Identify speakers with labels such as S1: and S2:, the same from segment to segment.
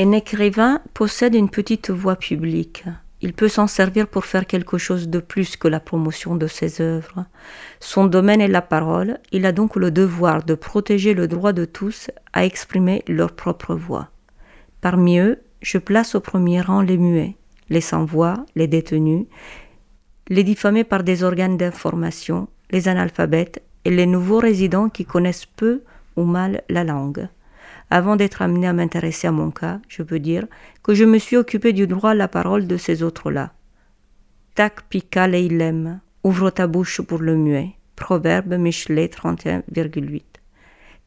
S1: Un écrivain possède une petite voix publique. Il peut s'en servir pour faire quelque chose de plus que la promotion de ses œuvres. Son domaine est la parole, il a donc le devoir de protéger le droit de tous à exprimer leur propre voix. Parmi eux, je place au premier rang les muets, les sans-voix, les détenus, les diffamés par des organes d'information, les analphabètes et les nouveaux résidents qui connaissent peu ou mal la langue. Avant d'être amené à m'intéresser à mon cas, je peux dire que je me suis occupé du droit à la parole de ces autres-là. Tac pica leilem, ouvre ta bouche pour le muet. Proverbe Michelet 31,8.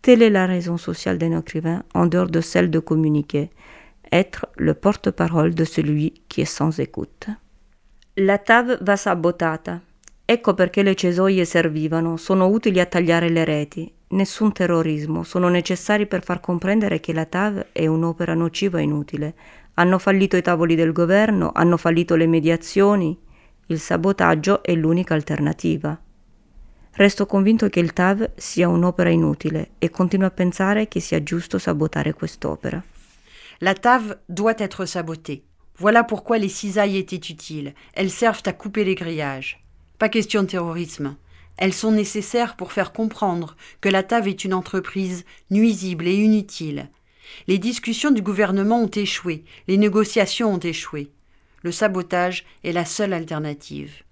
S1: Telle est la raison sociale d'un écrivain, en dehors de celle de communiquer, être le porte-parole de celui qui est sans écoute. La TAV va sabotata. Ecco perché le cesoie servivano, sono utili a tagliare le reti, nessun terrorismo, sono necessari per far comprendere che la TAV è un'opera nociva e inutile. Hanno fallito i tavoli del governo, hanno fallito le mediazioni, il sabotaggio è l'unica alternativa. Resto convinto che il TAV sia un'opera inutile e continuo a pensare che sia giusto sabotare quest'opera.
S2: La TAV doit être sabotée. Voilà pourquoi les cisailles étaient utiles. Elles servent à couper les grillages. Pas question de terrorisme. Elles sont nécessaires pour faire comprendre que la TAV est une entreprise nuisible et inutile. Les discussions du gouvernement ont échoué, les négociations ont échoué. Le sabotage est la seule alternative.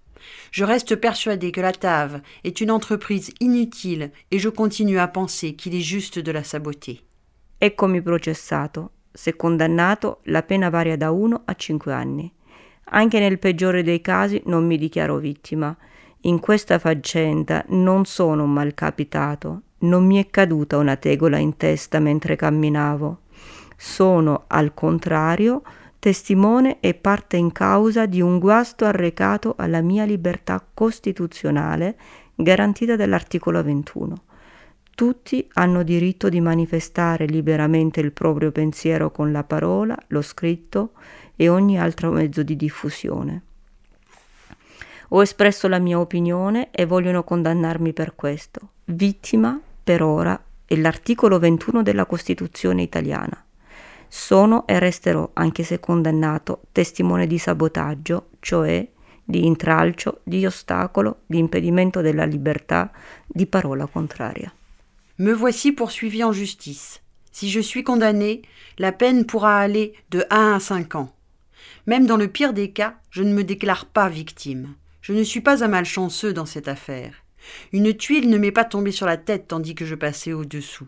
S2: Je reste persuadé que la TAV est une entreprise inutile et je continue à penser qu'il est juste de la saboter.
S1: Eccomi processato. Se condannato, la pena varia da 1 a 5 anni. Anche nel peggiore dei casi non mi dichiaro vittima. In questa faccenda non sono un malcapitato, non mi è caduta una tegola in testa mentre camminavo. Sono, al contrario, testimone e parte in causa di un guasto arrecato alla mia libertà costituzionale garantita dall'articolo 21. Tutti hanno diritto di manifestare liberamente il proprio pensiero con la parola, lo scritto e ogni altro mezzo di diffusione. Ho espresso la mia opinione e vogliono condannarmi per questo. Vittima, per ora, è l'articolo 21 della Costituzione italiana. Sono e resterò, anche se condannato, testimone di sabotaggio, cioè di intralcio, di ostacolo, di impedimento della libertà, di parola contraria.
S2: Me voici poursuivi en justice. Si je suis condamné, la peine pourra aller de 1 à 5 ans. Même dans le pire des cas, je ne me déclare pas victime. Je ne suis pas un malchanceux dans cette affaire. Une tuile ne m'est pas tombée sur la tête tandis que je passais au-dessous.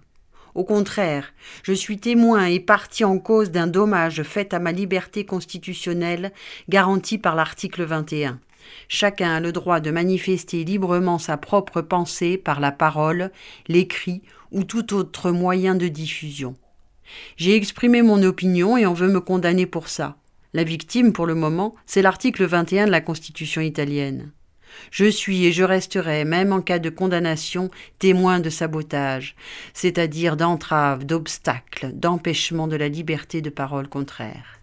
S2: Au contraire, je suis témoin et partie en cause d'un dommage fait à ma liberté constitutionnelle garantie par l'article 21. Chacun a le droit de manifester librement sa propre pensée par la parole, l'écrit ou tout autre moyen de diffusion. J'ai exprimé mon opinion et on veut me condamner pour ça. La victime, pour le moment, c'est l'article 21 de la Constitution italienne. Je suis et je resterai, même en cas de condamnation, témoin de sabotage, c'est-à-dire d'entrave, d'obstacle, d'empêchement de la liberté de parole contraire.